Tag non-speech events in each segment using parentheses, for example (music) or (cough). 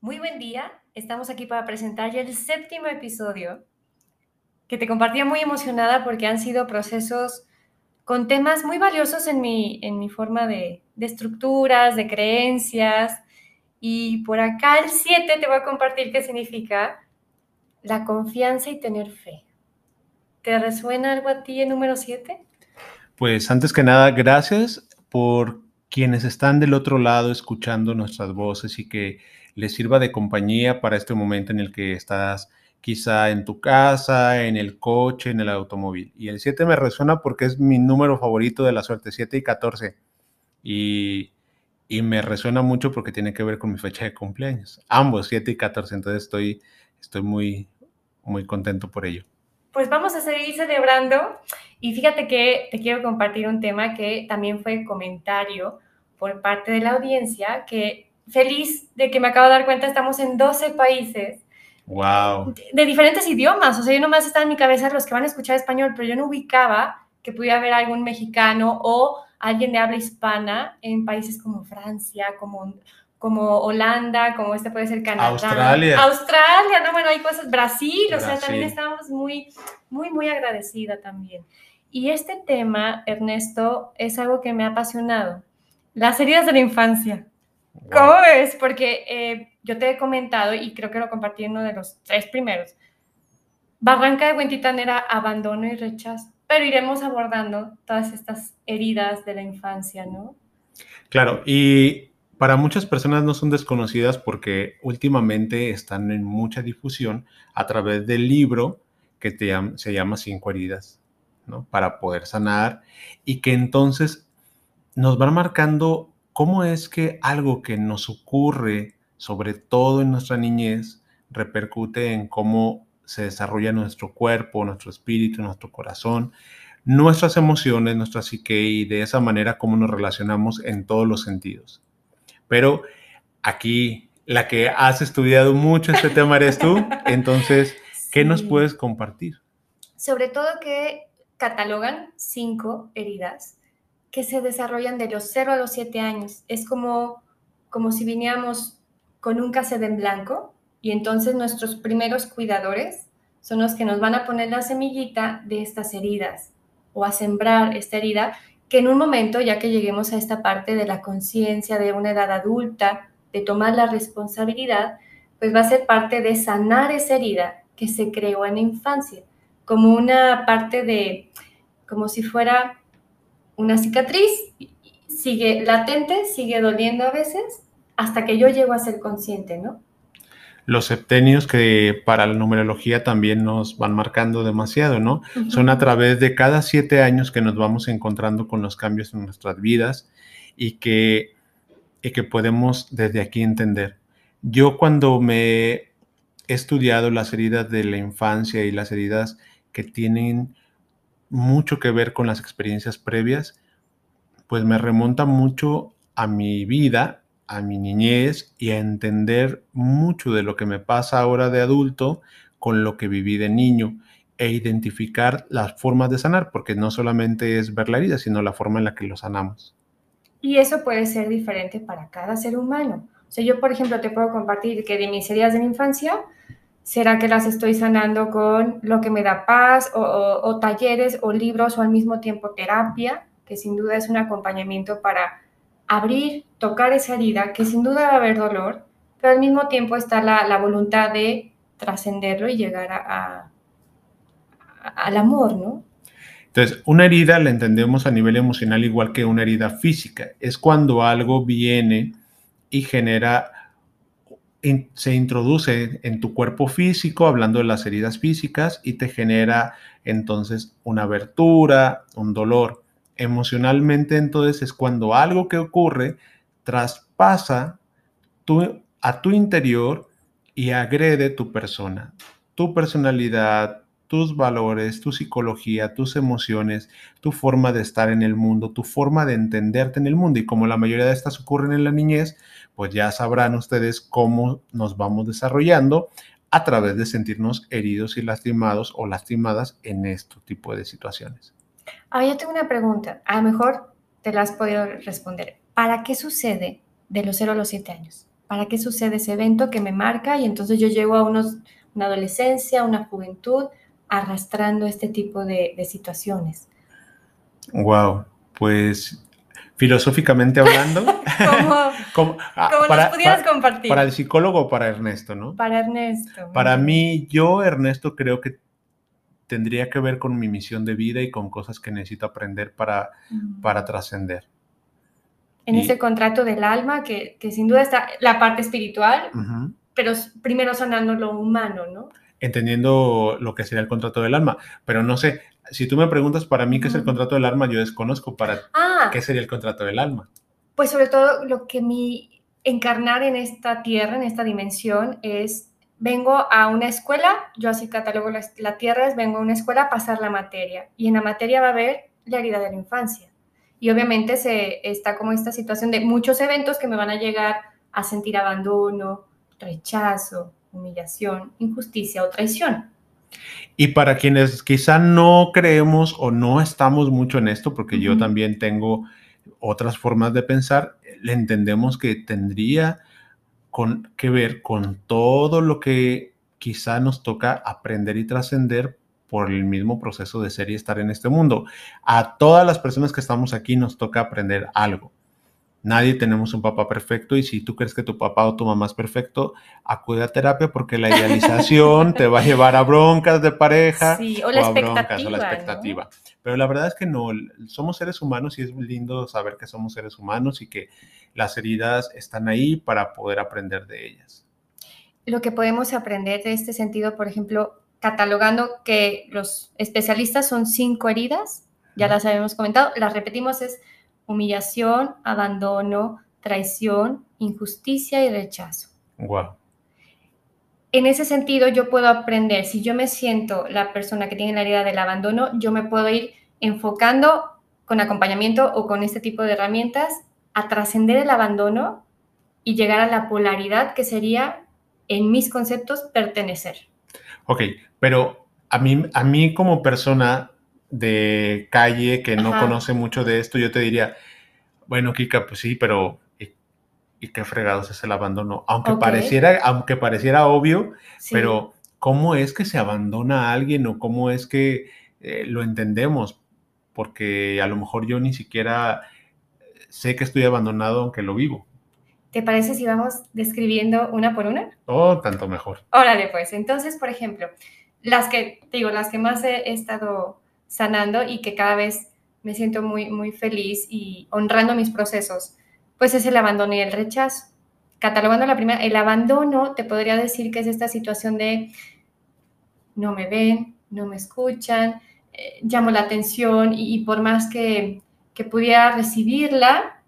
Muy buen día, estamos aquí para presentar ya el séptimo episodio que te compartía muy emocionada porque han sido procesos con temas muy valiosos en mi, en mi forma de, de estructuras, de creencias. Y por acá el 7 te voy a compartir qué significa la confianza y tener fe. ¿Te resuena algo a ti el número 7? Pues antes que nada, gracias por quienes están del otro lado escuchando nuestras voces y que les sirva de compañía para este momento en el que estás quizá en tu casa, en el coche, en el automóvil. Y el 7 me resuena porque es mi número favorito de la suerte, 7 y 14. Y, y, me resuena mucho porque tiene que ver con mi fecha de cumpleaños. Ambos, 7 y 14. Entonces estoy, estoy muy, muy contento por ello. Pues vamos a seguir celebrando. Y fíjate que te quiero compartir un tema que también fue comentario por parte de la audiencia, que feliz de que me acabo de dar cuenta, estamos en 12 países. Wow. De, diferentes idiomas. O sea, yo nomás estaba en mi cabeza los que van a escuchar español, pero yo no ubicaba que pudiera haber algún mexicano o alguien de habla hispana en países como Francia, como, como Holanda, como este puede ser Canadá. Australia. Australia, no, bueno, hay cosas, Brasil, o sea, también estamos muy, muy, muy agradecida también. Y este tema, Ernesto, es algo que me ha apasionado. Las heridas de la infancia. ¿Cómo ves? Porque eh, yo te he comentado, y creo que lo compartí en uno de los tres primeros, Barranca de Huentitán era abandono y rechazo, pero iremos abordando todas estas heridas de la infancia, ¿no? Claro, y para muchas personas no son desconocidas porque últimamente están en mucha difusión a través del libro que te, se llama Cinco heridas, ¿no? Para poder sanar y que entonces nos van marcando cómo es que algo que nos ocurre, sobre todo en nuestra niñez, repercute en cómo se desarrolla nuestro cuerpo, nuestro espíritu, nuestro corazón, nuestras emociones, nuestra psique y de esa manera cómo nos relacionamos en todos los sentidos. Pero aquí la que has estudiado mucho este tema eres tú, (laughs) entonces, ¿qué nos puedes compartir? Sobre todo que catalogan cinco heridas que se desarrollan de los 0 a los 7 años. Es como, como si viniéramos con un cassette en blanco y entonces nuestros primeros cuidadores son los que nos van a poner la semillita de estas heridas o a sembrar esta herida que en un momento, ya que lleguemos a esta parte de la conciencia de una edad adulta, de tomar la responsabilidad, pues va a ser parte de sanar esa herida que se creó en la infancia, como una parte de, como si fuera una cicatriz sigue latente, sigue doliendo a veces, hasta que yo llego a ser consciente, ¿no? Los septenios que para la numerología también nos van marcando demasiado, ¿no? Son a través de cada siete años que nos vamos encontrando con los cambios en nuestras vidas y que, y que podemos desde aquí entender. Yo cuando me he estudiado las heridas de la infancia y las heridas que tienen mucho que ver con las experiencias previas, pues me remonta mucho a mi vida, a mi niñez y a entender mucho de lo que me pasa ahora de adulto con lo que viví de niño e identificar las formas de sanar, porque no solamente es ver la herida, sino la forma en la que lo sanamos. Y eso puede ser diferente para cada ser humano. O sea, yo, por ejemplo, te puedo compartir que de mis heridas de la infancia, ¿Será que las estoy sanando con lo que me da paz o, talleres o libros o al mismo tiempo terapia, que sin duda es un acompañamiento para abrir, tocar esa herida, que sin duda va a haber dolor, pero al mismo tiempo está la, voluntad de trascenderlo y llegar a, al amor, ¿no? Entonces, una herida la entendemos a nivel emocional igual que una herida física. Es cuando algo viene y genera se introduce en tu cuerpo físico, hablando de las heridas físicas, y te genera entonces una abertura, un dolor. Emocionalmente entonces es cuando algo que ocurre traspasa a tu interior y agrede tu persona, tu personalidad, tus valores, tu psicología, tus emociones, tu forma de estar en el mundo, tu forma de entenderte en el mundo. Y como la mayoría de estas ocurren en la niñez, pues ya sabrán ustedes cómo nos vamos desarrollando a través de sentirnos heridos y lastimados o lastimadas en este tipo de situaciones. Ah, yo tengo una pregunta. A lo mejor te la has podido responder. ¿Para qué sucede de los 0 a los 7 años? ¿Para qué sucede ese evento que me marca y entonces yo llego a unos, una adolescencia, una juventud, arrastrando este tipo de, situaciones? Wow, pues filosóficamente hablando. (laughs) (laughs) como, ah, para, pudieras compartir. Para el psicólogo o para Ernesto, ¿no? Para Ernesto. Para mí, yo, Ernesto, creo que tendría que ver con mi misión de vida y con cosas que necesito aprender para, para trascender. En ese contrato del alma, que, que, sin duda está la parte espiritual, pero primero sanando lo humano, ¿no? entendiendo lo que sería el contrato del alma. Pero no sé, si tú me preguntas para mí qué es el contrato del alma, yo desconozco para ah. qué sería el contrato del alma. Pues sobre todo lo que mi encarnar en esta tierra, en esta dimensión, es, vengo a una escuela, yo así catalogo la, la tierra, es vengo a una escuela a pasar la materia. Y en la materia va a haber la herida de la infancia. Y obviamente se, está como esta situación de muchos eventos que me van a llegar a sentir abandono, rechazo, humillación, injusticia o traición. Y para quienes quizá no creemos o no estamos mucho en esto, porque yo también tengo otras formas de pensar, le entendemos que tendría con, que ver con todo lo que quizá nos toca aprender y trascender por el mismo proceso de ser y estar en este mundo. A todas las personas que estamos aquí nos toca aprender algo. Nadie tenemos un papá perfecto y si tú crees que tu papá o tu mamá es perfecto, acude a terapia porque la idealización te va a llevar a broncas de pareja sí, o, la a broncas o la expectativa. Pero la verdad es que no, somos seres humanos y es lindo saber que somos seres humanos y que las heridas están ahí para poder aprender de ellas. Lo que podemos aprender de este sentido, por ejemplo, catalogando que los especialistas son cinco heridas, ya las habíamos comentado, las repetimos es humillación, abandono, traición, injusticia y rechazo. Wow. En ese sentido, yo puedo aprender, si yo me siento la persona que tiene la herida del abandono, yo me puedo ir enfocando con acompañamiento o con este tipo de herramientas a trascender el abandono y llegar a la polaridad que sería, en mis conceptos, pertenecer. Ok, pero a mí, a mí como persona de calle que no conoce mucho de esto, yo te diría, bueno, Kika, pues sí, pero ¿y, qué fregados es el abandono? Aunque, pareciera, aunque pareciera obvio, pero ¿cómo es que se abandona a alguien o cómo es que eh, lo entendemos? Porque a lo mejor yo ni siquiera sé que estoy abandonado aunque lo vivo. ¿Te parece si vamos describiendo una por una? Oh, tanto mejor. Órale, pues. Entonces, por ejemplo, las que, digo, las que más he estado sanando y que cada vez me siento muy, muy feliz y honrando mis procesos, pues es el abandono y el rechazo. Catalogando la primera, el abandono te podría decir que es esta situación de no me ven, no me escuchan, eh, llamo la atención y, por más que, que, pudiera recibirla,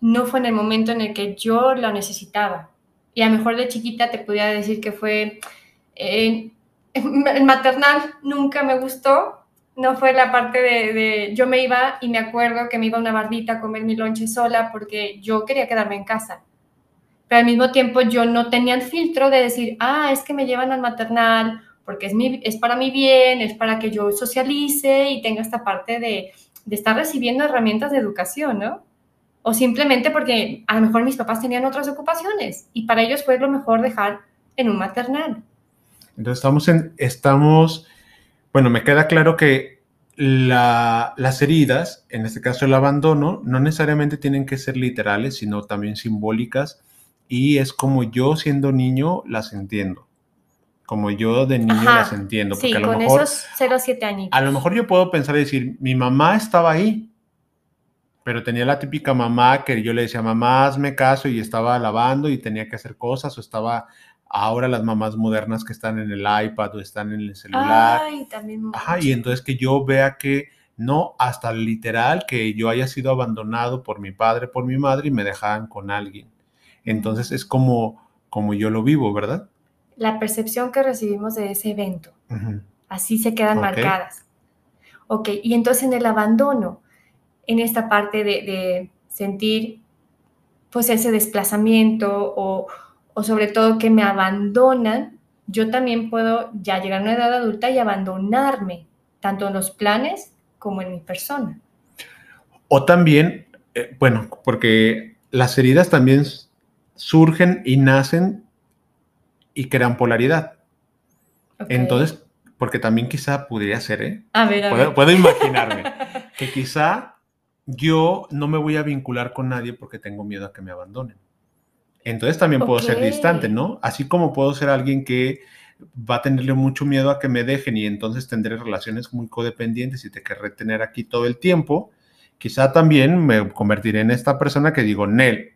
no fue en el momento en el que yo lo necesitaba. Y a lo mejor de chiquita te pudiera decir que fue eh, el maternal nunca me gustó, no fue la parte de, yo me iba y me acuerdo que me iba a una bardita a comer mi lonche sola porque yo quería quedarme en casa. Pero al mismo tiempo yo no tenía el filtro de decir, ah, es que me llevan al maternal porque es, mi, es para mi bien, es para que yo socialice y tenga esta parte de, de estar recibiendo herramientas de educación, ¿no? O simplemente porque a lo mejor mis papás tenían otras ocupaciones y para ellos fue lo mejor dejar en un maternal. Entonces estamos en, estamos bueno, me queda claro que las heridas, en este caso el abandono, no necesariamente tienen que ser literales, sino también simbólicas. Y es como yo siendo niño las entiendo. Como yo de niño las entiendo. Sí, porque a lo con mejor, esos 0 7 años. A lo mejor yo puedo pensar y decir, mi mamá estaba ahí, pero tenía la típica mamá que yo le decía, mamá, hazme caso y estaba lavando y tenía que hacer cosas o estaba ahora las mamás modernas que están en el iPad o están en el celular. Ay, también. Ajá, y entonces que yo vea que no hasta literal que yo haya sido abandonado por mi padre, por mi madre y me dejaban con alguien. Entonces es como, como yo lo vivo, ¿verdad? La percepción que recibimos de ese evento. Así se quedan marcadas. Ok, y entonces en el abandono, en esta parte de, de sentir pues ese desplazamiento o, o sobre todo que me abandonan, yo también puedo ya llegar a una edad adulta y abandonarme, tanto en los planes como en mi persona. O también, eh, bueno, porque las heridas también surgen y nacen y crean polaridad. Entonces, porque también quizá podría ser, ¿eh? a ver, a Puedo, ver. puedo (laughs) imaginarme que quizá yo no me voy a vincular con nadie porque tengo miedo a que me abandonen. Entonces también puedo ser distante, ¿no? Así como puedo ser alguien que va a tenerle mucho miedo a que me dejen y entonces tendré relaciones muy codependientes y te querré tener aquí todo el tiempo, quizá también me convertiré en esta persona que digo, Nel,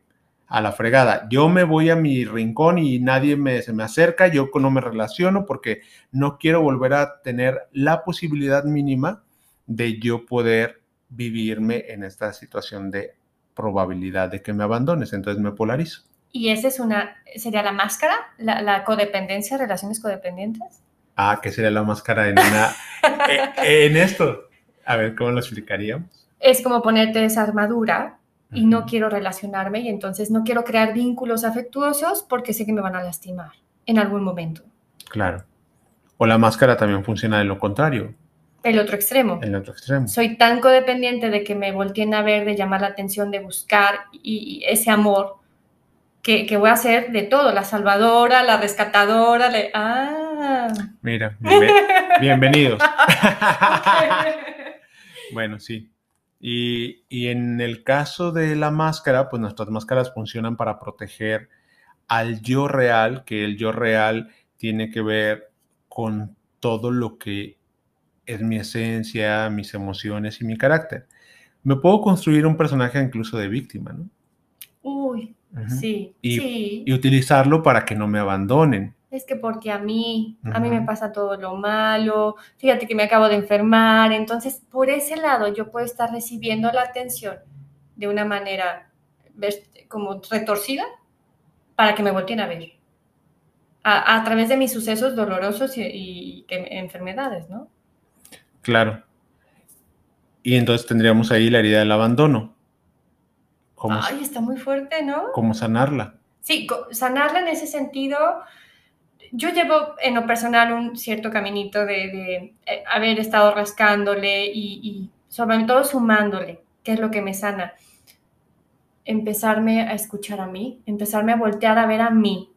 a la fregada, yo me voy a mi rincón y nadie me, se me acerca, yo no me relaciono porque no quiero volver a tener la posibilidad mínima de yo poder vivirme en esta situación de probabilidad de que me abandones, entonces me polarizo. ¿Y esa es una, sería la máscara? ¿La, la codependencia, relaciones codependientes? Ah, que sería la máscara en una... (laughs) eh, en esto. A ver, ¿cómo lo explicaríamos? Es como ponerte esa armadura y no quiero relacionarme y entonces no quiero crear vínculos afectuosos porque sé que me van a lastimar en algún momento. Claro. O la máscara también funciona de lo contrario, El otro extremo. el otro extremo. Soy tan codependiente de que me volteen a ver, de llamar la atención, de buscar y ese amor que, que voy a hacer de todo, la salvadora, la rescatadora, le- ah. Mira, (laughs) bienve- bienvenidos. (laughs) Bueno, sí. Y, y en el caso de la máscara, pues nuestras máscaras funcionan para proteger al yo real, que el yo real tiene que ver con todo lo que es mi esencia, mis emociones y mi carácter. Me puedo construir un personaje incluso de víctima, ¿no? Uy. Sí, Y- sí. Y utilizarlo para que no me abandonen. Es que porque a mí, a mí me pasa todo lo malo, fíjate que me acabo de enfermar, entonces por ese lado yo puedo estar recibiendo la atención de una manera como retorcida para que me volteen a ver. A, a través de mis sucesos dolorosos y, y enfermedades, ¿no? Claro. Y entonces tendríamos ahí la herida del abandono. ¿Cómo, Ay, está muy fuerte, ¿no? cómo sanarla? Sí, sanarla en ese sentido, yo llevo en lo personal un cierto caminito de, de, eh, haber estado rascándole y, y sobre todo sumándole, que es lo que me sana. Empezarme a escuchar a mí, empezarme a voltear a ver a mí.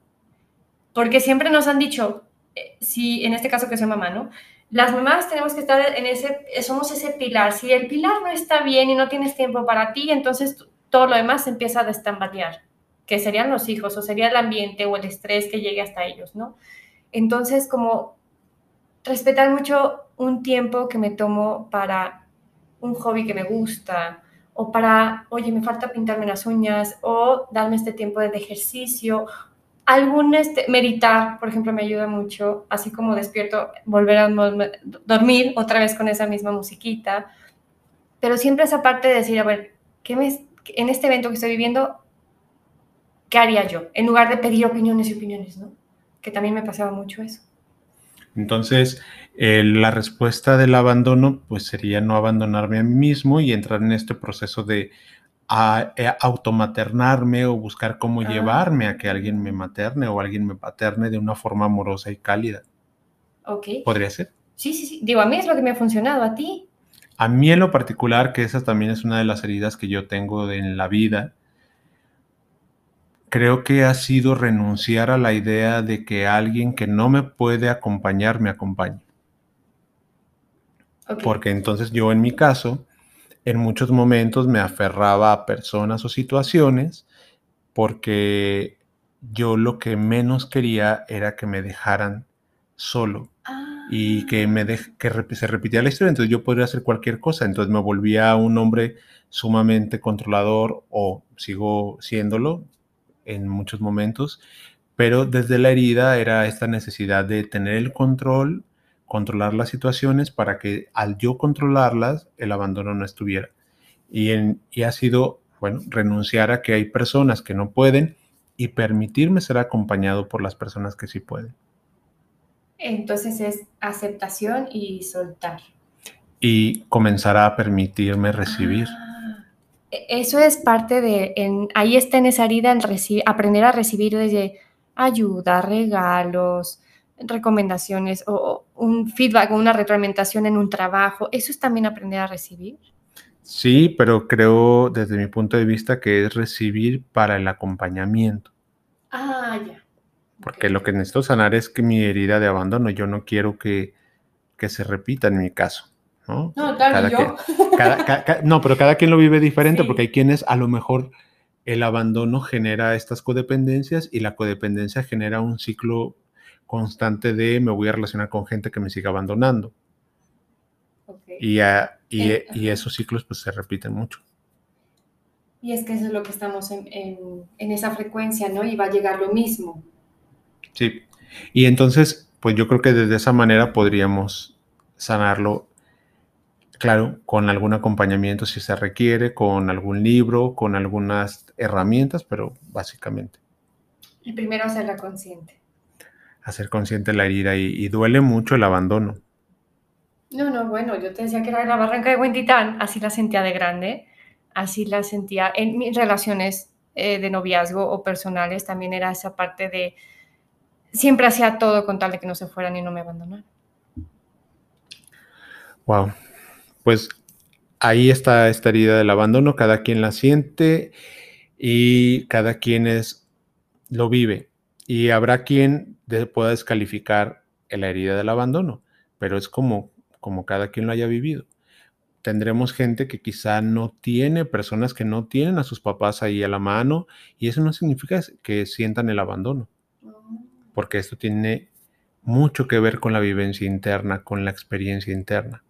Porque siempre nos han dicho, eh, si en este caso que soy mamá, ¿no? Las mamás tenemos que estar en ese, somos ese pilar. Si el pilar no está bien y no tienes tiempo para ti, entonces todo lo demás empieza a destambalear que serían los hijos o sería el ambiente o el estrés que llegue hasta ellos, ¿no? Entonces, como respetar mucho un tiempo que me tomo para un hobby que me gusta o para, oye, me falta pintarme las uñas o darme este tiempo de ejercicio. Algún este, meditar, por ejemplo, me ayuda mucho, así como despierto, volver a dormir otra vez con esa misma musiquita. Pero siempre esa parte de decir, a ver, ¿qué me, en este evento que estoy viviendo, ¿qué haría yo? En lugar de pedir opiniones y opiniones, ¿no? Que también me pasaba mucho eso. Entonces, eh, la respuesta del abandono, pues sería no abandonarme a mí mismo y entrar en este proceso de a- eh, automaternarme o buscar cómo Ah. llevarme a que alguien me materne o alguien me paterne de una forma amorosa y cálida. Ok. ¿Podría ser? Sí, sí, sí. Digo, a mí es lo que me ha funcionado, a ti. A mí en lo particular, que esa también es una de las heridas que yo tengo de- en la vida, creo que ha sido renunciar a la idea de que alguien que no me puede acompañar me acompañe. Porque entonces yo en mi caso, en muchos momentos me aferraba a personas o situaciones porque yo lo que menos quería era que me dejaran solo. Y que, me dej- que se repitía la historia, entonces yo podría hacer cualquier cosa, entonces me volvía un hombre sumamente controlador o sigo siéndolo en muchos momentos, pero desde la herida era esta necesidad de tener el control, controlar las situaciones para que al yo controlarlas el abandono no estuviera. Y, en- y ha sido, bueno, renunciar a que hay personas que no pueden y permitirme ser acompañado por las personas que sí pueden. Entonces es aceptación y soltar. Y comenzar a permitirme recibir. Ah, e, eso es parte de, en, ahí está en esa herida, en aprender a recibir desde ayuda, regalos, recomendaciones o un feedback o una retroalimentación en un trabajo. ¿Eso es también aprender a recibir? Sí, pero creo desde mi punto de vista que es recibir para el acompañamiento. Ah, ya. Porque lo que necesito sanar es que mi herida de abandono, yo no quiero que, se repita en mi caso. No, no claro, yo. no, pero cada quien lo vive diferente porque hay quienes a lo mejor el abandono genera estas codependencias y la codependencia genera un ciclo constante de me voy a relacionar con gente que me siga abandonando. Y, y, y, esos ciclos pues se repiten mucho. Y es que eso es lo que estamos en, en, esa frecuencia, ¿no? Y va a llegar lo mismo. Sí. Y entonces, pues yo creo que desde esa manera podríamos sanarlo, claro, con algún acompañamiento si se requiere, con algún libro, con algunas herramientas, pero básicamente. Y primero hacerla consciente. Hacer consciente la herida y duele mucho el abandono. No, no, bueno, yo te decía que era la barranca de Huentitán, así la sentía de grande, así la sentía en mis relaciones eh, de noviazgo o personales, también era esa parte de siempre hacía todo con tal de que no se fueran y no me abandonaran. Wow, pues ahí está esta herida del abandono, cada quien la siente y cada quien es, lo vive. Y habrá quien pueda descalificar la herida del abandono, pero es como como cada quien lo haya vivido. Tendremos gente que quizá no tiene, personas que no tienen a sus papás ahí a la mano, y eso no significa que sientan el abandono, porque esto tiene mucho que ver con la vivencia interna, con la experiencia interna.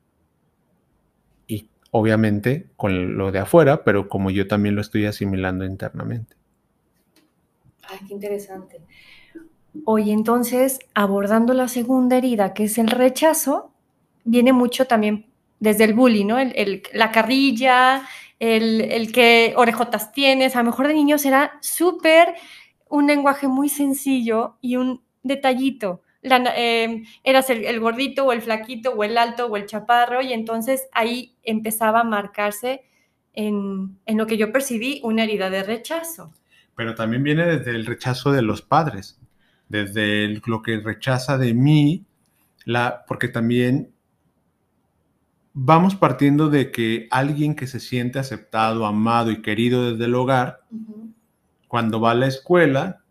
Y obviamente con lo de afuera, pero como yo también lo estoy asimilando internamente. Ay, qué interesante. Hoy entonces, abordando la segunda herida, que es el rechazo, viene mucho también desde el bullying, ¿no? El, la carrilla, el, el que orejotas tienes, a lo mejor de niños era súper un lenguaje muy sencillo y un detallito. Em, eras el, gordito o el flaquito o el alto o el chaparro y entonces ahí empezaba a marcarse en, en, lo que yo percibí una herida de rechazo. Pero también viene desde el rechazo de los padres, desde lo que rechaza de mí, la, porque también vamos partiendo de que alguien que se siente aceptado, amado y querido desde el hogar, cuando va a la escuela,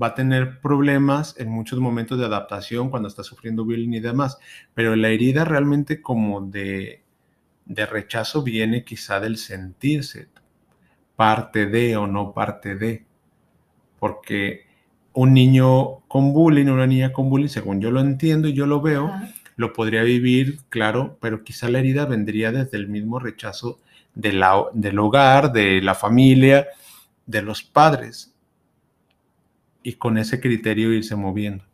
va a tener problemas en muchos momentos de adaptación cuando está sufriendo bullying y demás. Pero la herida realmente como de, de rechazo viene quizá del sentirse parte de o no parte de. Porque un niño con bullying, una niña con bullying, según yo lo entiendo y yo lo veo, lo podría vivir, claro, pero quizá la herida vendría desde el mismo rechazo de la, del hogar, de la familia, de los padres, y con ese criterio irse moviendo.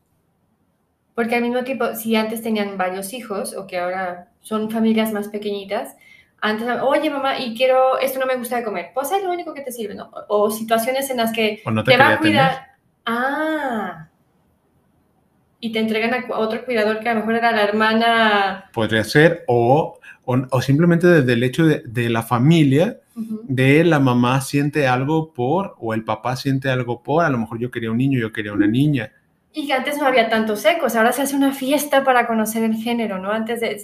Porque al mismo tiempo, si antes tenían varios hijos o que ahora son familias más pequeñitas, antes, oye mamá, y quiero, esto no me gusta de comer, pues es lo único que te sirve, ¿no? O, situaciones en las que te, va a cuidar. Ah, y te entregan a otro cuidador que a lo mejor era la hermana. Podría ser, o, o, simplemente desde el hecho de, la familia, de la mamá siente algo por, o el papá siente algo por, a lo mejor yo quería un niño, yo quería una niña. Y antes no había tantos ecos, ahora se hace una fiesta para conocer el género, ¿no? Antes de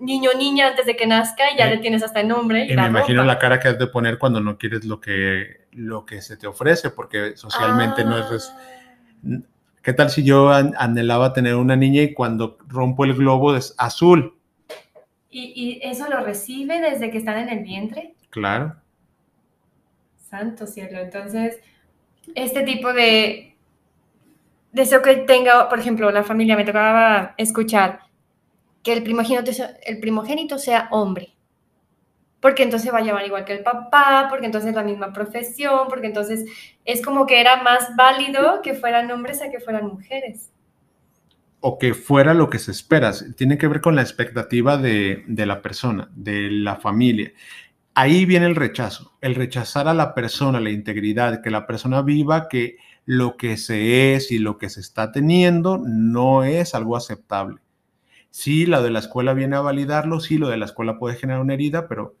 niño niña antes de que nazca y ya le tienes hasta el nombre. Y, me imagino la cara que has de poner cuando no quieres lo que, lo que se te ofrece, porque socialmente no es... Ah. ¿Qué tal si yo anhelaba tener una niña y cuando rompo el globo es azul? ¿Y, eso lo recibe desde que están en el vientre? Claro. Santo cielo. Entonces, este tipo de deseo que tenga, por ejemplo, la familia, me tocaba escuchar que el primogénito, el primogénito sea hombre porque entonces va a llamar igual que el papá, porque entonces es la misma profesión, porque entonces es como que era más válido que fueran hombres a que fueran mujeres. O que fuera lo que se espera. Tiene que ver con la expectativa de, la persona, de la familia. ahí viene el rechazo, el rechazar a la persona, la integridad, que la persona viva que lo que se es y lo que se está teniendo no es algo aceptable. Sí, lo de la escuela viene a validarlo, sí, lo de la escuela puede generar una herida, pero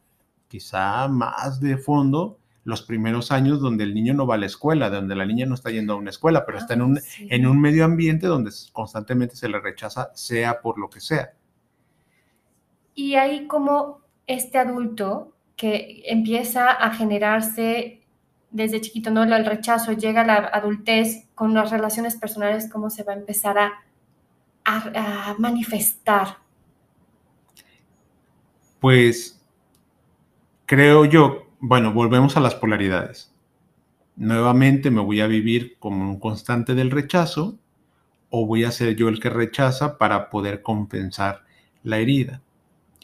quizá más de fondo los primeros años donde el niño no va a la escuela, donde la niña no está yendo a una escuela, pero está en un, ah, en un medio ambiente donde constantemente se le rechaza, sea por lo que sea. Y ahí como este adulto que empieza a generarse desde chiquito, ¿no? El rechazo llega a la adultez con las relaciones personales, ¿cómo se va a empezar a, a manifestar? Pues creo yo bueno, volvemos a las polaridades. Nuevamente me voy a vivir como un constante del rechazo o voy a ser yo el que rechaza para poder compensar la herida.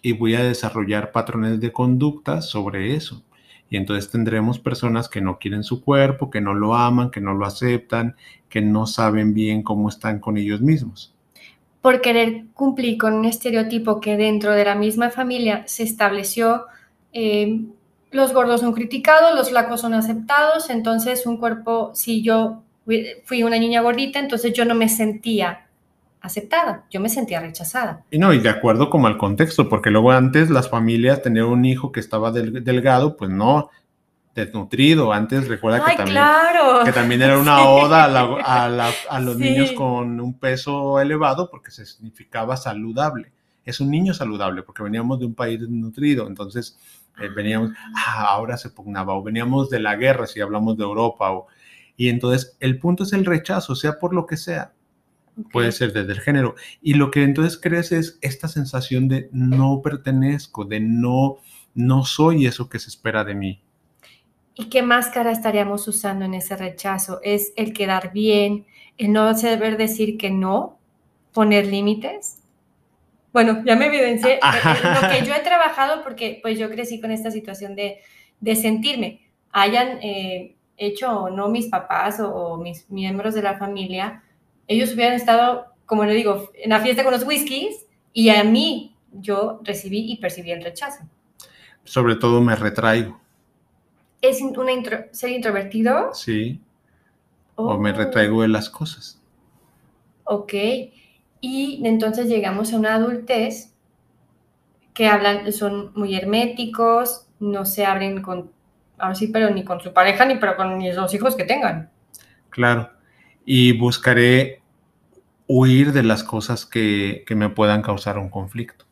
Y voy a desarrollar patrones de conducta sobre eso. Y entonces tendremos personas que no quieren su cuerpo, que no lo aman, que no lo aceptan, que no saben bien cómo están con ellos mismos. Por querer cumplir con un estereotipo que dentro de la misma familia se estableció, eh, los gordos son criticados, los flacos son aceptados, entonces un cuerpo, si yo fui una niña gordita, entonces yo no me sentía aceptada, yo me sentía rechazada. Y no, y de acuerdo como al contexto, porque luego antes las familias tenían un hijo que estaba delgado, pues no, desnutrido. Antes recuerda que, también, que también era una (laughs) oda a, los niños con un peso elevado porque se significaba saludable. Es un niño saludable porque veníamos de un país desnutrido, entonces eh, veníamos, ah, ahora se pugnaba, o veníamos de la guerra, si hablamos de Europa, o, y entonces el punto es el rechazo, sea por lo que sea. Puede ser desde el género. Y lo que entonces crees es esta sensación de no pertenezco, de no, no soy eso que se espera de mí. ¿Y qué máscara estaríamos usando en ese rechazo? ¿Es el quedar bien, el no saber decir que no, poner límites? Bueno, ya me evidencié lo que yo he trabajado porque pues yo crecí con esta situación de, de sentirme, hayan eh, hecho o no mis papás o, mis miembros de la familia, ellos hubieran estado, como le digo, en la fiesta con los whiskies y a mí yo recibí y percibí el rechazo. Sobre todo me retraigo. ¿Es una ser introvertido? Sí. O me retraigo de las cosas. Ok. Y entonces llegamos a una adultez que hablan, son muy herméticos, no se abren con, ahora sí, pero ni con su pareja, ni pero con ni los hijos que tengan. Claro. Y buscaré huir de las cosas que, que me puedan causar un conflicto.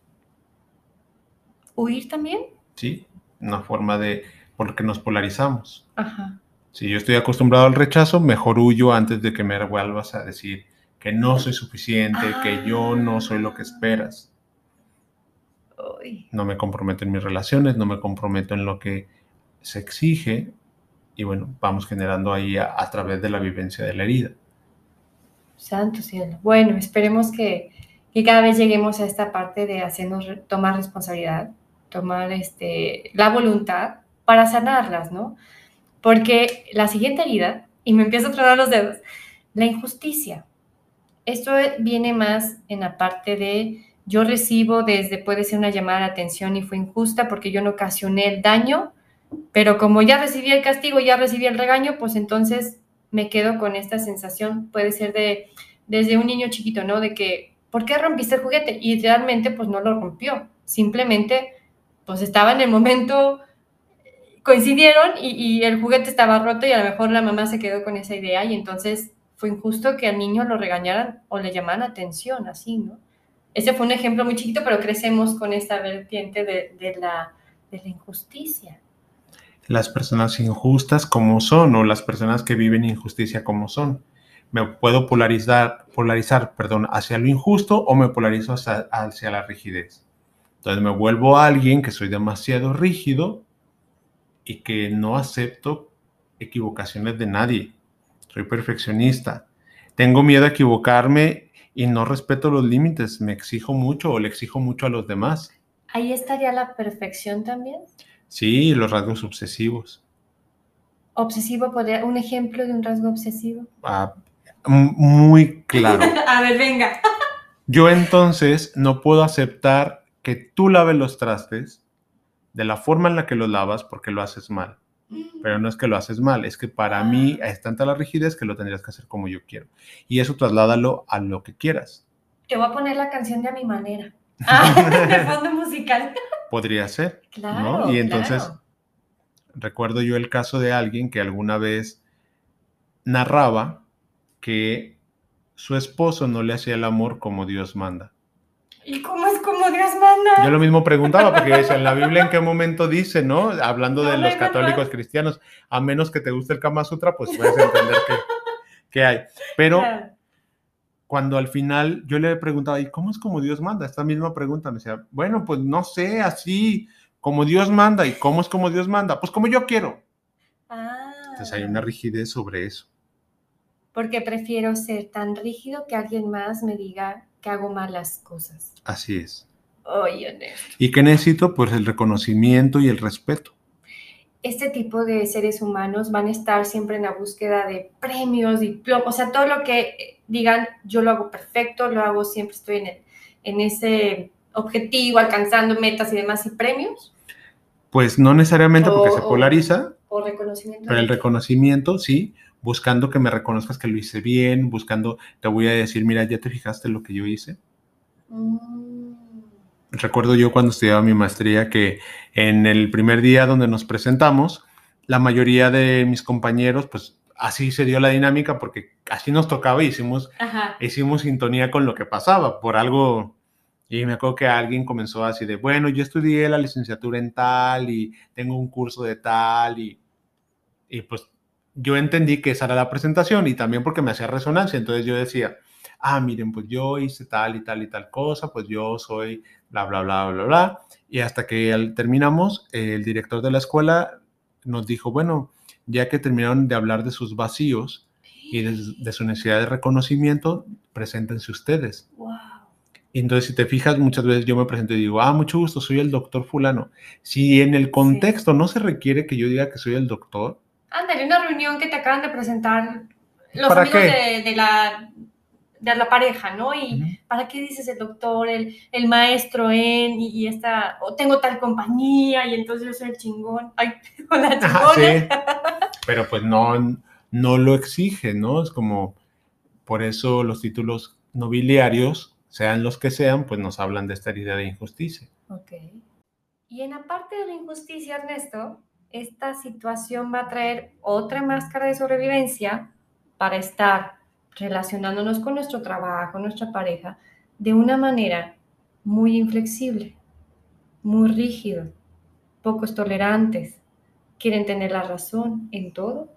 ¿Huir también? Sí, una forma de, porque nos polarizamos. Ajá. Si yo estoy acostumbrado al rechazo, mejor huyo antes de que me vuelvas a decir, que no soy suficiente, que yo no soy lo que esperas. No me comprometo en mis relaciones, no me comprometo en lo que se exige y bueno, vamos generando ahí a, través de la vivencia de la herida. Santo cielo. Bueno, esperemos que, que, cada vez lleguemos a esta parte de hacernos tomar responsabilidad, tomar este, la voluntad para sanarlas, ¿no? Porque la siguiente herida, y me empiezo a tronar los dedos, la injusticia. Esto viene más en la parte de yo recibo desde, puede ser una llamada de atención y fue injusta porque yo no ocasioné el daño, pero como ya recibí el castigo, ya recibí el regaño, pues entonces me quedo con esta sensación, puede ser de desde un niño chiquito, ¿no? De que, ¿por qué rompiste el juguete? Y realmente pues no lo rompió, simplemente pues estaba en el momento, coincidieron y el juguete estaba roto y a lo mejor la mamá se quedó con esa idea y entonces fue injusto que al niño lo regañaran o le llamaran atención, así, ¿no? Ese fue un ejemplo muy chiquito, pero crecemos con esta vertiente de, la, injusticia. Las personas injustas como son o las personas que viven injusticia como son. Me puedo polarizar, polarizar perdón, hacia lo injusto o me polarizo hacia, hacia la rigidez. Entonces me vuelvo a alguien que soy demasiado rígido y que no acepto equivocaciones de nadie soy perfeccionista, tengo miedo a equivocarme y no respeto los límites, me exijo mucho o le exijo mucho a los demás. ¿Ahí estaría la perfección también? Sí, los rasgos obsesivos. ¿Obsesivo podría, un ejemplo de un rasgo obsesivo? Ah, muy claro. (laughs) a ver, venga. Yo entonces no puedo aceptar que tú laves los trastes de la forma en la que lo lavas porque lo haces mal. Pero no es que lo haces mal, es que para mí Ah. es tanta la rigidez que lo tendrías que hacer como yo quiero. Y eso trasládalo a lo que quieras. Te voy a poner la canción de a mi manera. (laughs) Ah, de fondo musical. Podría ser. Claro. Y entonces- claro. Recuerdo yo el caso de alguien que alguna vez narraba que su esposo no le hacía el amor como Dios manda. ¿Y cómo es como Dios manda? Yo lo mismo preguntaba, porque decía, en la Biblia en qué momento dice, ¿no? Hablando de no los católicos cristianos, a menos que te guste el Kama Sutra, pues puedes entender que, que hay. Pero Claro. cuando al final yo le preguntaba, ¿y cómo es como Dios manda? Esta misma pregunta me decía, bueno, pues no sé, así como Dios manda. ¿Y cómo es como Dios manda? Pues como yo quiero. Ah, Entonces hay una rigidez sobre eso. porque prefiero ser tan rígido que alguien más me diga que hago mal las cosas. Así es. Oye, ¿Y qué necesito? Pues el reconocimiento y el respeto. este tipo de seres humanos van a estar siempre en la búsqueda de premios, diplomas, o sea, todo lo que eh, digan, yo lo hago perfecto, lo hago, siempre estoy en, el- en ese objetivo, alcanzando metas y demás, y premios Pues no necesariamente porque O- se polariza, o reconocimiento. Pero el reconocimiento, sí, buscando que me reconozcas que lo hice bien, buscando, te voy a decir, mira, ya te fijaste lo que yo hice. Mm, Recuerdo yo cuando estudiaba mi maestría que en el primer día donde nos presentamos, la mayoría de mis compañeros, pues así se dio la dinámica porque así nos tocaba y hicimos, Ajá. hicimos sintonía con lo que pasaba, por algo. Y me acuerdo que alguien comenzó así de, bueno, yo estudié la licenciatura en tal y tengo un curso de tal y, y pues yo entendí que esa era la presentación y también porque me hacía resonancia. Entonces yo decía, ah, miren, pues yo hice tal y tal y tal cosa, pues yo soy bla, bla, bla, bla, bla. Y hasta que terminamos, el director de la escuela nos dijo, bueno, ya que terminaron de hablar de sus vacíos y de, de su necesidad de reconocimiento, preséntense ustedes. Wow. Y entonces, si te fijas, muchas veces yo me presento y digo, ah, mucho gusto, soy el doctor fulano. Si en el contexto no se requiere que yo diga que soy el doctor, Ándale, una reunión que te acaban de presentar los ¿Para amigos de, de la, de la pareja, ¿no? Y. ¿para qué dices el doctor, el, el maestro en, y, y esta, o tengo tal compañía, y entonces yo soy el chingón, ay, (laughs) la chingona. sí. Pero pues no, no lo exige, ¿no? Es como, por eso los títulos nobiliarios, sean los que sean, pues nos hablan de esta herida de injusticia. Ok. Y en la parte de la injusticia, Ernesto, esta situación va a traer otra máscara de sobrevivencia para estar relacionándonos con nuestro trabajo, nuestra pareja, de una manera muy inflexible, muy rígido, pocos tolerantes, quieren tener la razón en todo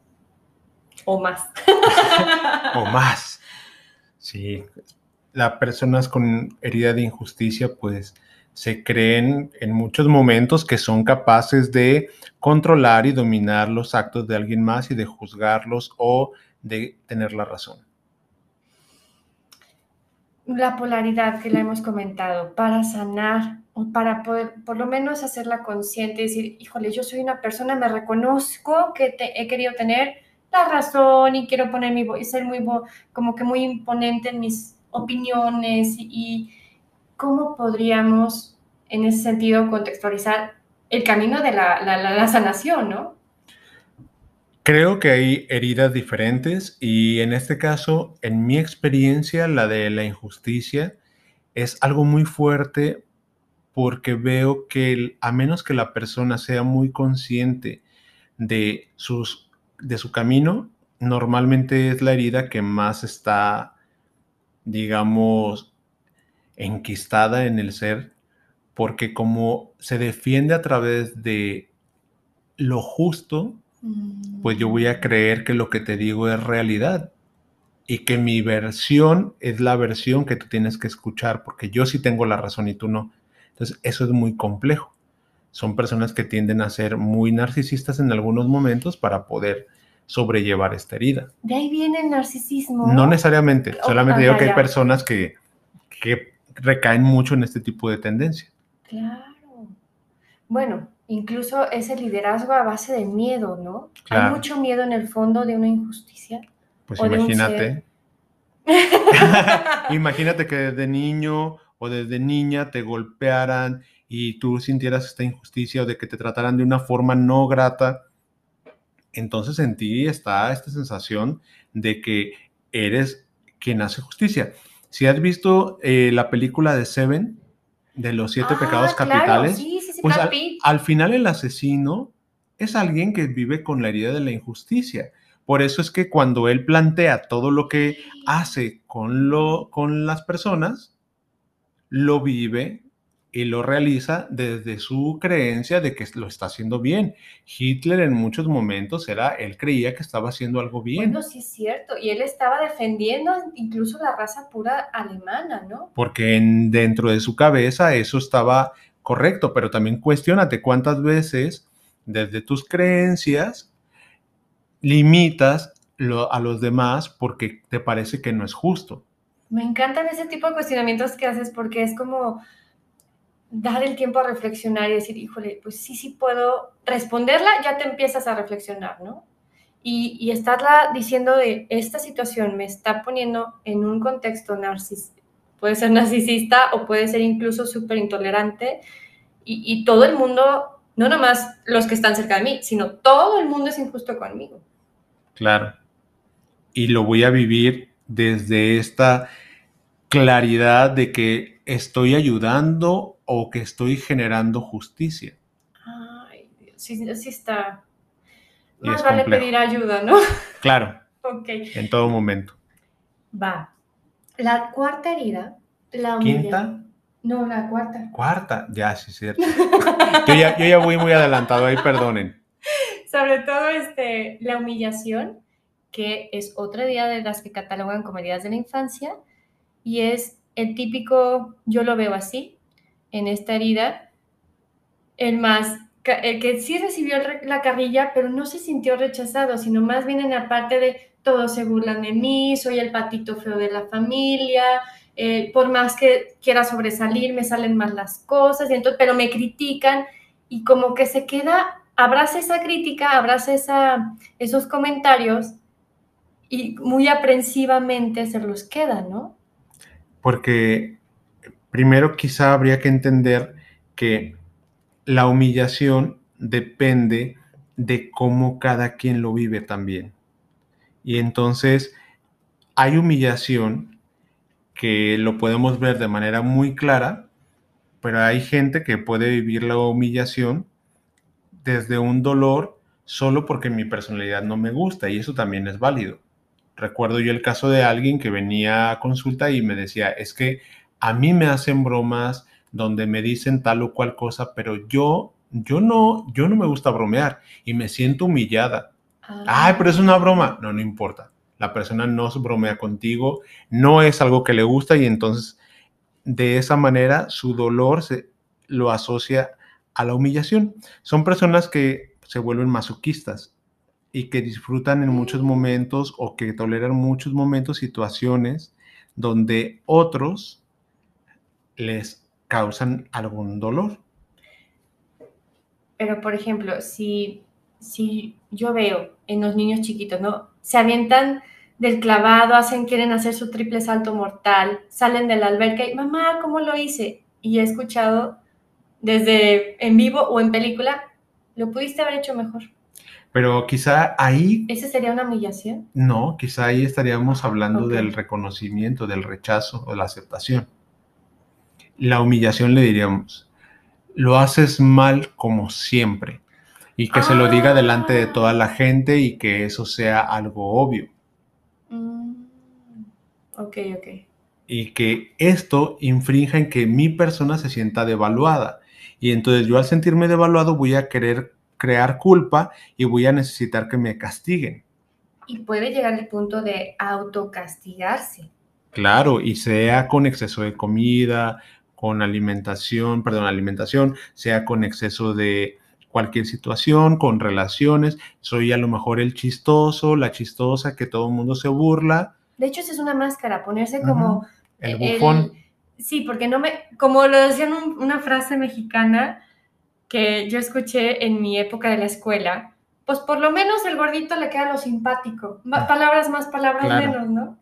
o más. (laughs) o más. Sí, las personas con herida de injusticia, pues se creen en muchos momentos que son capaces de controlar y dominar los actos de alguien más y de juzgarlos o de tener la razón. La polaridad que la hemos comentado, para sanar o para poder por lo menos hacerla consciente y decir, híjole, yo soy una persona, me reconozco que te- he querido tener la razón y quiero poner mi voz y ser muy como que muy imponente en mis opiniones y cómo podríamos en ese sentido contextualizar el camino de la, la- sanación, ¿no? Creo que hay heridas diferentes y en este caso, en mi experiencia, la de la injusticia es algo muy fuerte porque veo que a menos que la persona sea muy consciente de, sus, de su camino, normalmente es la herida que más está, digamos, enquistada en el ser, porque como se defiende a través de lo justo, pues yo voy a creer que lo que te digo es realidad y que mi versión es la versión que tú tienes que escuchar, porque yo sí tengo la razón y tú no. Entonces, eso es muy complejo. Son personas que tienden a ser muy narcisistas en algunos momentos para poder sobrellevar esta herida. De ahí viene el narcisismo. No necesariamente, Oh, solamente ah, digo que hay personas que, que recaen mucho en este tipo de tendencia. Claro. Bueno, incluso ese liderazgo a base de miedo, ¿no? Hay mucho miedo en el fondo de una injusticia. Pues imagínate. (laughs) imagínate que desde niño o desde niña te golpearan y tú sintieras esta injusticia o de que te trataran de una forma no grata, entonces en ti está esta sensación de que eres quien hace justicia. Si has visto eh, la película de Seven, de los siete Ah, pecados claro, capitales, Sí, sí, sí, pues al, al final el asesino es alguien que vive con la herida de la injusticia. Por eso es que cuando él plantea todo lo que hace con, lo, con las personas, lo vive y lo realiza desde su creencia de que lo está haciendo bien. Hitler en muchos momentos era, él creía que estaba haciendo algo bien. Bueno, sí es cierto. Y él estaba defendiendo incluso la raza pura alemana, ¿no? porque en- dentro de su cabeza eso estaba correcto, pero también cuestiónate cuántas veces desde tus creencias limitas lo- a los demás porque te parece que no es justo. Me encantan ese tipo de cuestionamientos que haces porque es como dar el tiempo a reflexionar y decir, híjole, pues sí, sí puedo responderla, ya te empiezas a reflexionar, ¿no? Y, y estarla diciendo de esta situación me está poniendo en un contexto narcisista, puede ser narcisista o puede ser incluso súper intolerante y, y todo el mundo, no nomás los que están cerca de mí, sino todo el mundo es injusto conmigo. Claro. Y lo voy a vivir desde esta claridad de que estoy ayudando o que estoy generando justicia. Ay, Dios, sí, sí está. Y Más es vale complejo. pedir ayuda, ¿no? (laughs) Claro, ok. en todo momento. Va. La cuarta herida, la humilla- Quinta, No, la cuarta. cuarta, ya, sí, es cierto. (laughs) Yo ya, yo ya voy muy adelantado ahí, perdonen. Sobre todo este, la humillación, que es otra herida de las que catalogan como heridas de la infancia, y es el típico, yo lo veo así, en esta herida, el más, el que sí recibió la carrilla, pero no se sintió rechazado, sino más bien en la parte de todos se burlan de mí, soy el patito feo de la familia, eh, por más que quiera sobresalir, me salen mal las cosas, y entonces, pero me critican y como que se queda, abraza esa crítica, abraza esa, esos comentarios y muy aprensivamente se los queda, ¿no? Porque primero quizá habría que entender que la humillación depende de cómo cada quien lo vive también. Y entonces hay humillación que lo podemos ver de manera muy clara, pero hay gente que puede vivir la humillación desde un dolor solo porque mi personalidad no me gusta y eso también es válido. Recuerdo yo el caso de alguien que venía a consulta y me decía, es que a mí me hacen bromas donde me dicen tal o cual cosa, pero yo, yo no, yo no me gusta bromear y me siento humillada. Ay, pero es una broma. No, no importa. La persona no se bromea contigo, no es algo que le gusta y entonces de esa manera su dolor se lo asocia a la humillación. Son personas que se vuelven masoquistas y que disfrutan en muchos momentos o que toleran muchos momentos situaciones donde otros les causan algún dolor. Pero, por ejemplo, si, si yo veo en los niños chiquitos, ¿no? Se avientan del clavado, hacen, quieren hacer su triple salto mortal, salen de la alberca y, mamá, ¿cómo lo hice? Y he escuchado desde en vivo o en película, lo pudiste haber hecho mejor. Pero quizá ahí, ¿Esa sería una humillación? no, quizá ahí estaríamos hablando del reconocimiento, del rechazo o de la aceptación. La humillación le diríamos, lo haces mal como siempre. Y que se lo diga delante de toda la gente y que eso sea algo obvio. Mm, ok, ok. y que esto infrinja en que mi persona se sienta devaluada. Y entonces yo al sentirme devaluado voy a querer crear culpa y voy a necesitar que me castiguen. Y puede llegar el punto de autocastigarse. Claro, y sea con exceso de comida, con alimentación, perdón, alimentación, sea con exceso de cualquier situación, con relaciones. Soy a lo mejor el chistoso, la chistosa que todo el mundo se burla, De hecho, esa es una máscara, ponerse como... el el- bufón. sí, porque no me... Como lo decían un- una frase mexicana que yo escuché en mi época de la escuela, pues por lo menos el gordito le queda lo simpático. Ma- palabras más, palabras Claro. menos, ¿no?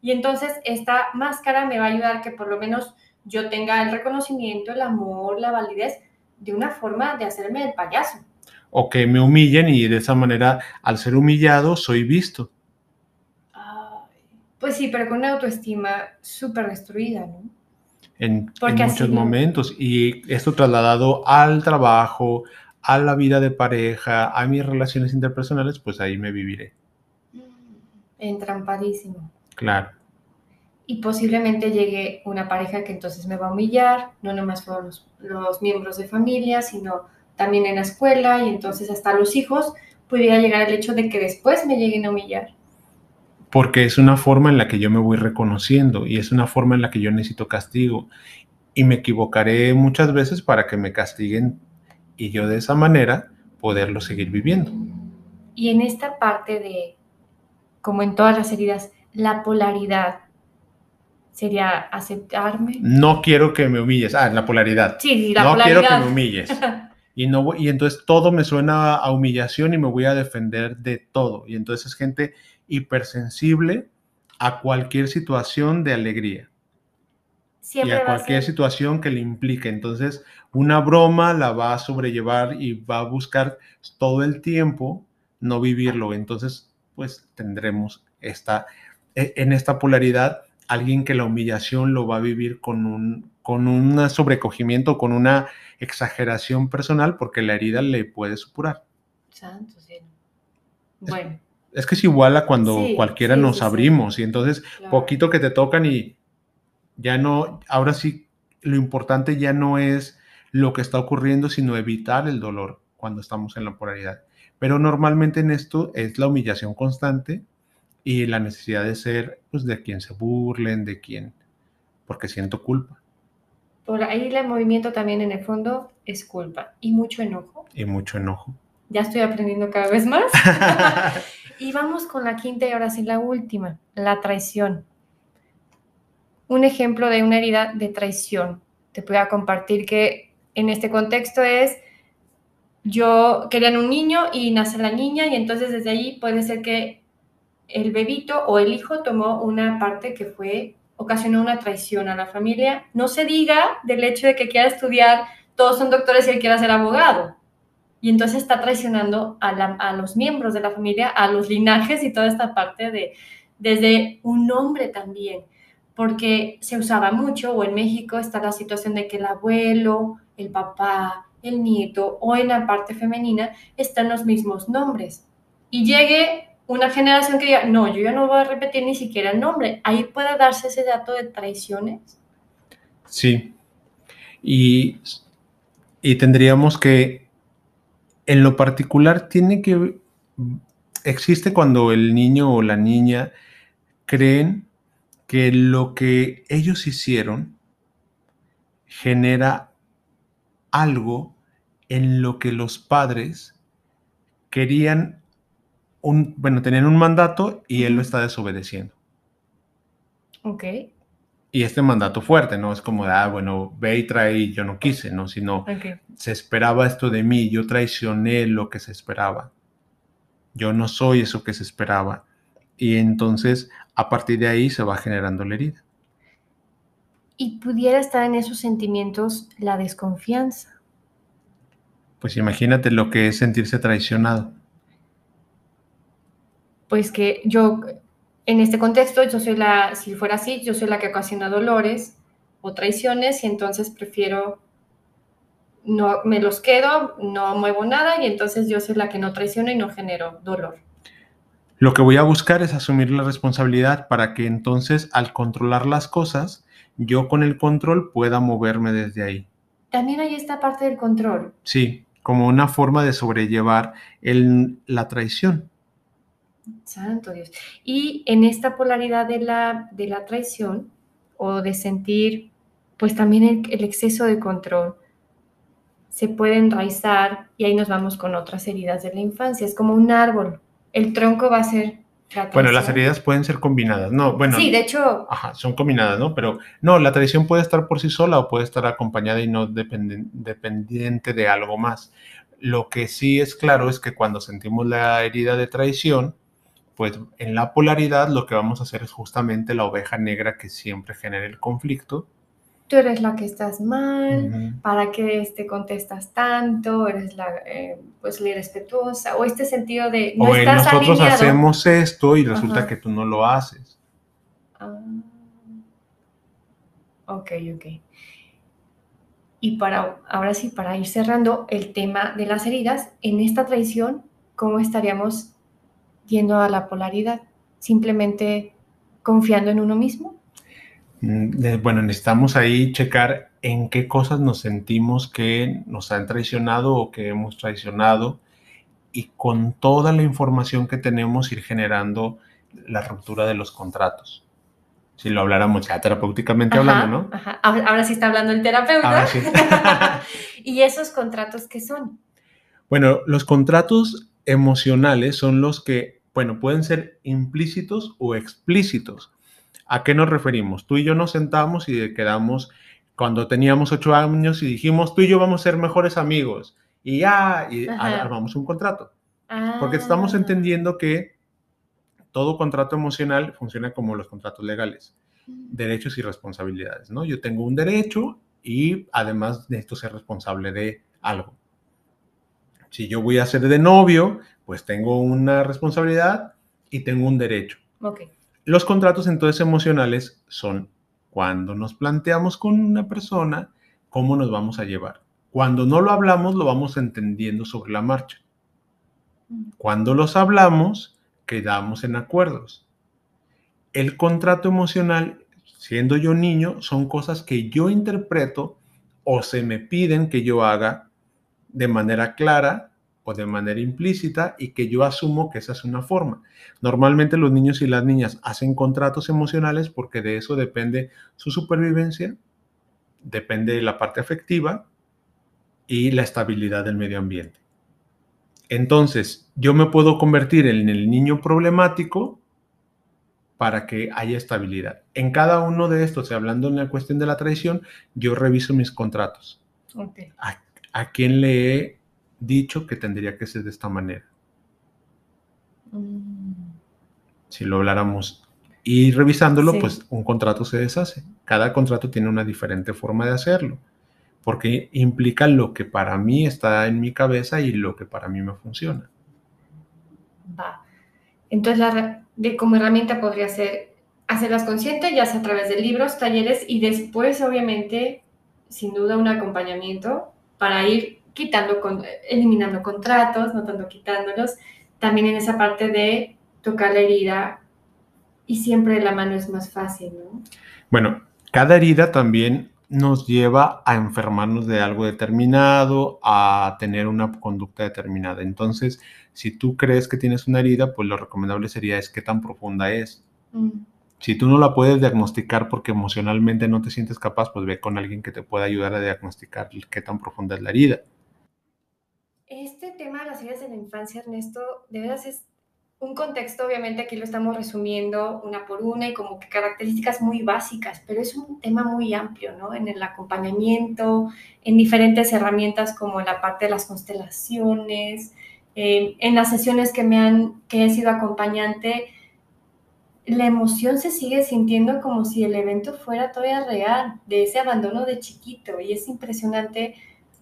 Y entonces esta máscara me va a ayudar que por lo menos yo tenga el reconocimiento, el amor, la validez de una forma de hacerme el payaso. O que me humillen y de esa manera, al ser humillado, soy visto. pues sí, pero con una autoestima súper destruida, ¿no? En, en muchos momentos. Y esto trasladado al trabajo, a la vida de pareja, a mis relaciones interpersonales, pues ahí me viviré. Entrampadísimo. Claro y posiblemente llegue una pareja que entonces me va a humillar, no nomás fueron los, miembros de familia, sino también en la escuela y entonces hasta los hijos pudiera llegar el hecho de que después me lleguen a humillar. Porque es una forma en la que yo me voy reconociendo y es una forma en la que yo necesito castigo y me equivocaré muchas veces para que me castiguen y yo de esa manera poderlo seguir viviendo. Y en esta parte de, como en todas las heridas, la polaridad sería aceptarme. No quiero que me humilles. Ah, la polaridad. Sí, la no polaridad. quiero que me humilles. (laughs) Y, no, y entonces todo me suena a humillación y me voy a defender de todo. Y entonces es gente hipersensible a cualquier situación de alegría. y a cualquier situación que le implique. Entonces, una broma la va a sobrellevar y va a buscar todo el tiempo no vivirlo. Entonces, pues tendremos esta, e, en esta polaridad alguien que la humillación lo va a vivir con un, con un sobrecogimiento, con una exageración personal, porque la herida le puede supurar. Santo Bueno. Es, que es igual a cuando cualquiera nos abrimos y entonces poquito que te tocan y ya no, ahora sí, lo importante ya no es lo que está ocurriendo, sino evitar el dolor cuando estamos en la polaridad. Pero normalmente en esto es la humillación constante y la necesidad de ser pues, de quien se burlen, de quien, porque siento culpa. Por ahí el movimiento también en el fondo es culpa y mucho enojo. Y mucho enojo. Ya estoy aprendiendo cada vez más. (laughs) y vamos con la quinta y ahora sí la última, la traición. Un ejemplo de una herida de traición. Te voy a compartir que en este contexto es, yo querían un niño y nace la niña y entonces desde ahí puede ser que el bebito o el hijo tomó una parte que fue, ocasionó una traición a la familia. No se diga del hecho de que quiera estudiar, todos son doctores y él quiera ser abogado. Y entonces está traicionando a, los miembros de la familia, a los linajes y toda esta parte de, desde un nombre también, porque se usaba mucho, o en México está la situación de que el abuelo, el papá, el nieto o en la parte femenina están los mismos nombres. Y llegue una generación que diga, no, yo ya no voy a repetir ni siquiera el nombre. Ahí puede darse ese dato de traiciones. Sí. Y, y tendríamos que, en lo particular, tiene que, existe cuando el niño o la niña creen que lo que ellos hicieron genera algo en lo que los padres querían bueno, tenían un mandato y él lo está desobedeciendo. Ok. Y este mandato fuerte, ¿no? Es como de, ah, bueno, ve y trae yo no quise, ¿no? Sino se esperaba esto de mí, yo traicioné lo que se esperaba. Yo no soy eso que se esperaba. Y entonces, a partir de ahí se va generando la herida. Y pudiera estar en esos sentimientos la desconfianza. Pues imagínate lo que es sentirse traicionado pues que yo, en este contexto, yo soy la, si fuera así, yo soy la que ocasiona dolores o traiciones y entonces prefiero, no me los quedo, no muevo nada y entonces yo soy la que no traiciona y no genero dolor. Lo que voy a buscar es asumir la responsabilidad para que entonces al controlar las cosas, yo con el control pueda moverme desde ahí. También hay esta parte del control. Sí, como una forma de sobrellevar el, la traición. Santo Dios. Y en esta polaridad de la, de la traición o de sentir, pues también el, exceso de control, se puede enraizar y ahí nos vamos con otras heridas de la infancia. Es como un árbol. El tronco va a ser bueno, las heridas pueden ser combinadas, ¿no? Bueno, sí, de hecho. Ajá, son combinadas, ¿no? Pero no, la traición puede estar por sí sola o puede estar acompañada y no dependiente de algo más. Lo que sí es claro es que cuando sentimos la herida de traición, pues en la polaridad lo que vamos a hacer es justamente la oveja negra que siempre genera el conflicto tú eres la que estás mal, ¿para qué te este, contestas tanto? Eres la, eh, pues, irrespetuosa, o este sentido de no o nosotros hacemos esto y resulta que tú no lo haces. Ah. Ok, ok. Y para, ahora sí, para ir cerrando el tema de las heridas, en esta traición, ¿cómo estaríamos yendo a la polaridad? Simplemente confiando en uno mismo. Mm, bueno, necesitamos ahí checar en qué cosas nos sentimos que nos han traicionado o que hemos traicionado y con toda la información que tenemos ir generando la ruptura de los contratos si lo habláramos ya terapéuticamente hablando, ¿no? Ajá. Ahora sí está hablando el terapeuta. Sí. (laughs) ¿Y esos contratos qué son? Bueno, los contratos emocionales son los que, bueno, pueden ser implícitos o explícitos. ¿A qué nos referimos? Tú y yo nos sentamos y quedamos cuando teníamos ocho años y dijimos, tú y yo vamos a ser mejores amigos. Y ya, y armamos un contrato. Porque estamos ah. entendiendo que todo contrato emocional funciona como los contratos legales, mm. derechos y responsabilidades, ¿no? Yo tengo un derecho y además necesito ser responsable de algo. Si yo voy a ser de novio, pues tengo una responsabilidad y tengo un derecho. Okay. Los contratos entonces emocionales son cuando nos planteamos con una persona cómo nos vamos a llevar. Cuando no lo hablamos, lo vamos entendiendo sobre la marcha. Mm. Cuando los hablamos, quedamos en acuerdos. El contrato emocional, siendo yo niño, son cosas que yo interpreto o se me piden que yo haga de manera clara o de manera implícita y que yo asumo que esa es una forma. Normalmente los niños y las niñas hacen contratos emocionales porque de eso depende su supervivencia, depende la parte afectiva y la estabilidad del medio ambiente. Entonces, yo me puedo convertir en el niño problemático para que haya estabilidad. En cada uno de estos, hablando en la cuestión de la traición, yo reviso mis contratos. ¿A, quién le he dicho que tendría que ser de esta manera? Mm. Si lo habláramos y revisándolo, pues un contrato se deshace. Cada contrato tiene una diferente forma de hacerlo porque implica lo que para mí está en mi cabeza y lo que para mí me funciona. Va. Entonces, la, de, como herramienta podría ser hacerlas conscientes, ya sea a través de libros, talleres y después, obviamente, sin duda, un acompañamiento para ir quitando, con, eliminando contratos, no tanto quitándolos. También en esa parte de tocar la herida y siempre la mano es más fácil, ¿no? Bueno, cada herida también nos lleva a enfermarnos de algo determinado, a tener una conducta determinada. Entonces, si tú crees que tienes una herida, pues lo recomendable sería es qué tan profunda es. Mm. Si tú no la puedes diagnosticar porque emocionalmente no te sientes capaz, pues ve con alguien que te pueda ayudar a diagnosticar qué tan profunda es la herida. Este tema de las heridas en la infancia, Ernesto, de veras es un contexto, obviamente aquí lo estamos resumiendo una por una y como que características muy básicas, pero es un tema muy amplio, ¿no? En el acompañamiento, en diferentes herramientas como la parte de las constelaciones, eh, en las sesiones que me han, que he sido acompañante, la emoción se sigue sintiendo como si el evento fuera todavía real, de ese abandono de chiquito, y es impresionante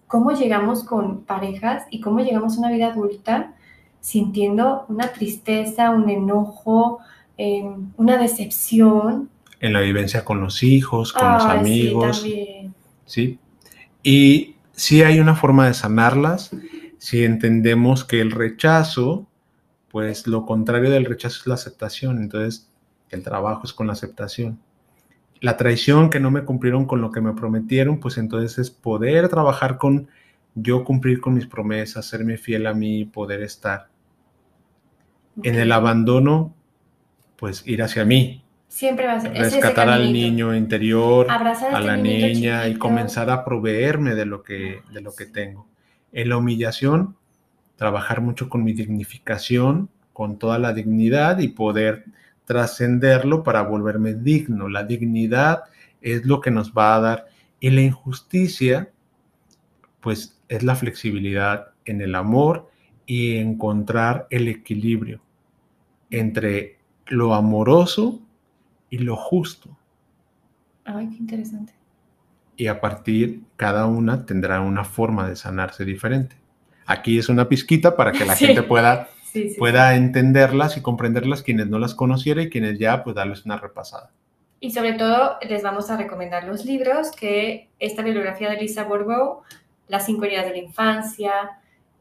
cómo llegamos con parejas y cómo llegamos a una vida adulta sintiendo una tristeza, un enojo, em, una decepción. En la vivencia con los hijos, con los amigos. Sí, sí. Y sí hay una forma de sanarlas si entendemos que el rechazo, pues lo contrario del rechazo es la aceptación. Entonces, el trabajo es con la aceptación. La traición que no me cumplieron con lo que me prometieron, pues entonces es poder trabajar con yo cumplir con mis promesas, serme fiel a mí, poder estar. En el abandono, pues ir hacia mí. Siempre va a ser. Rescatar al niño interior, a este la niña y comenzar a proveerme de lo, que, de lo que tengo. En la humillación, trabajar mucho con mi dignificación, con toda la dignidad y poder trascenderlo para volverme digno. La dignidad es lo que nos va a dar. Y la injusticia, pues es la flexibilidad en el amor y encontrar el equilibrio entre lo amoroso y lo justo. Ay, qué interesante. y a partir cada una tendrá una forma de sanarse diferente. Aquí es una pizquita para que la (laughs) gente pueda, pueda entenderlas y comprenderlas quienes no las conociera y quienes ya pues darles una repasada. Y sobre todo les vamos a recomendar los libros que esta bibliografía de Lisa Bourbeau, Las cinco heridas de la infancia,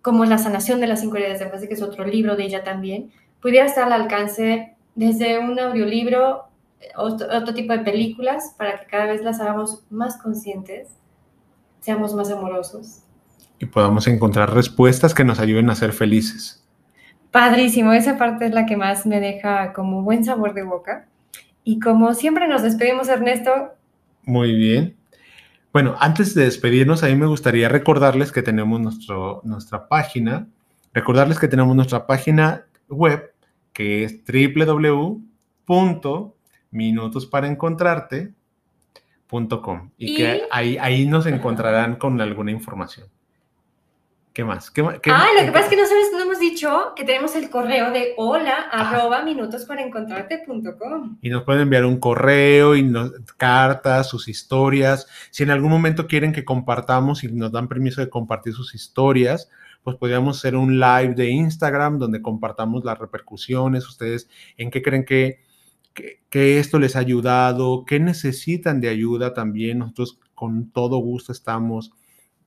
como La sanación de las cinco heridas de la infancia, que es otro libro de ella también, pudiera estar al alcance desde un audiolibro, otro, otro tipo de películas, para que cada vez las hagamos más conscientes, seamos más amorosos. Y podamos encontrar respuestas que nos ayuden a ser felices. Padrísimo, esa parte es la que más me deja como buen sabor de boca. Y como siempre nos despedimos, Ernesto. Muy bien. Bueno, antes de despedirnos, a mí me gustaría recordarles que tenemos nuestro, nuestra página, recordarles que tenemos nuestra página web que es www.minutosparaencontrarte.com y, y que ahí, ahí nos encontrarán con alguna información. ¿Qué más? ¿Qué, ah, lo que pasa es que no sabes, no hemos dicho que tenemos el correo de hola arroba minutos para encontrarte.com. Y nos pueden enviar un correo y cartas, sus historias. Si en algún momento quieren que compartamos y nos dan permiso de compartir sus historias, pues podríamos hacer un live de Instagram donde compartamos las repercusiones, ustedes en qué creen que, que esto les ha ayudado, qué necesitan de ayuda también. Nosotros con todo gusto estamos.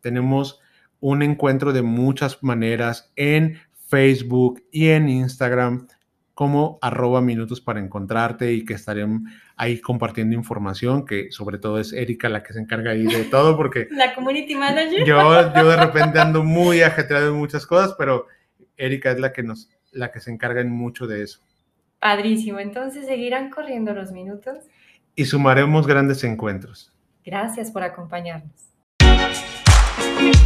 Tenemos un encuentro de muchas maneras en Facebook y en Instagram como arroba minutos para encontrarte y que estaremos ahí compartiendo información, que sobre todo es Erika la que se encarga ahí de todo, porque... (laughs) La community manager. Yo, yo de repente ando muy ajetreado en muchas cosas, pero Erika es la que, nos, la que se encarga en mucho de eso. Padrísimo, entonces seguirán corriendo los minutos. Y sumaremos grandes encuentros. Gracias por acompañarnos. Thank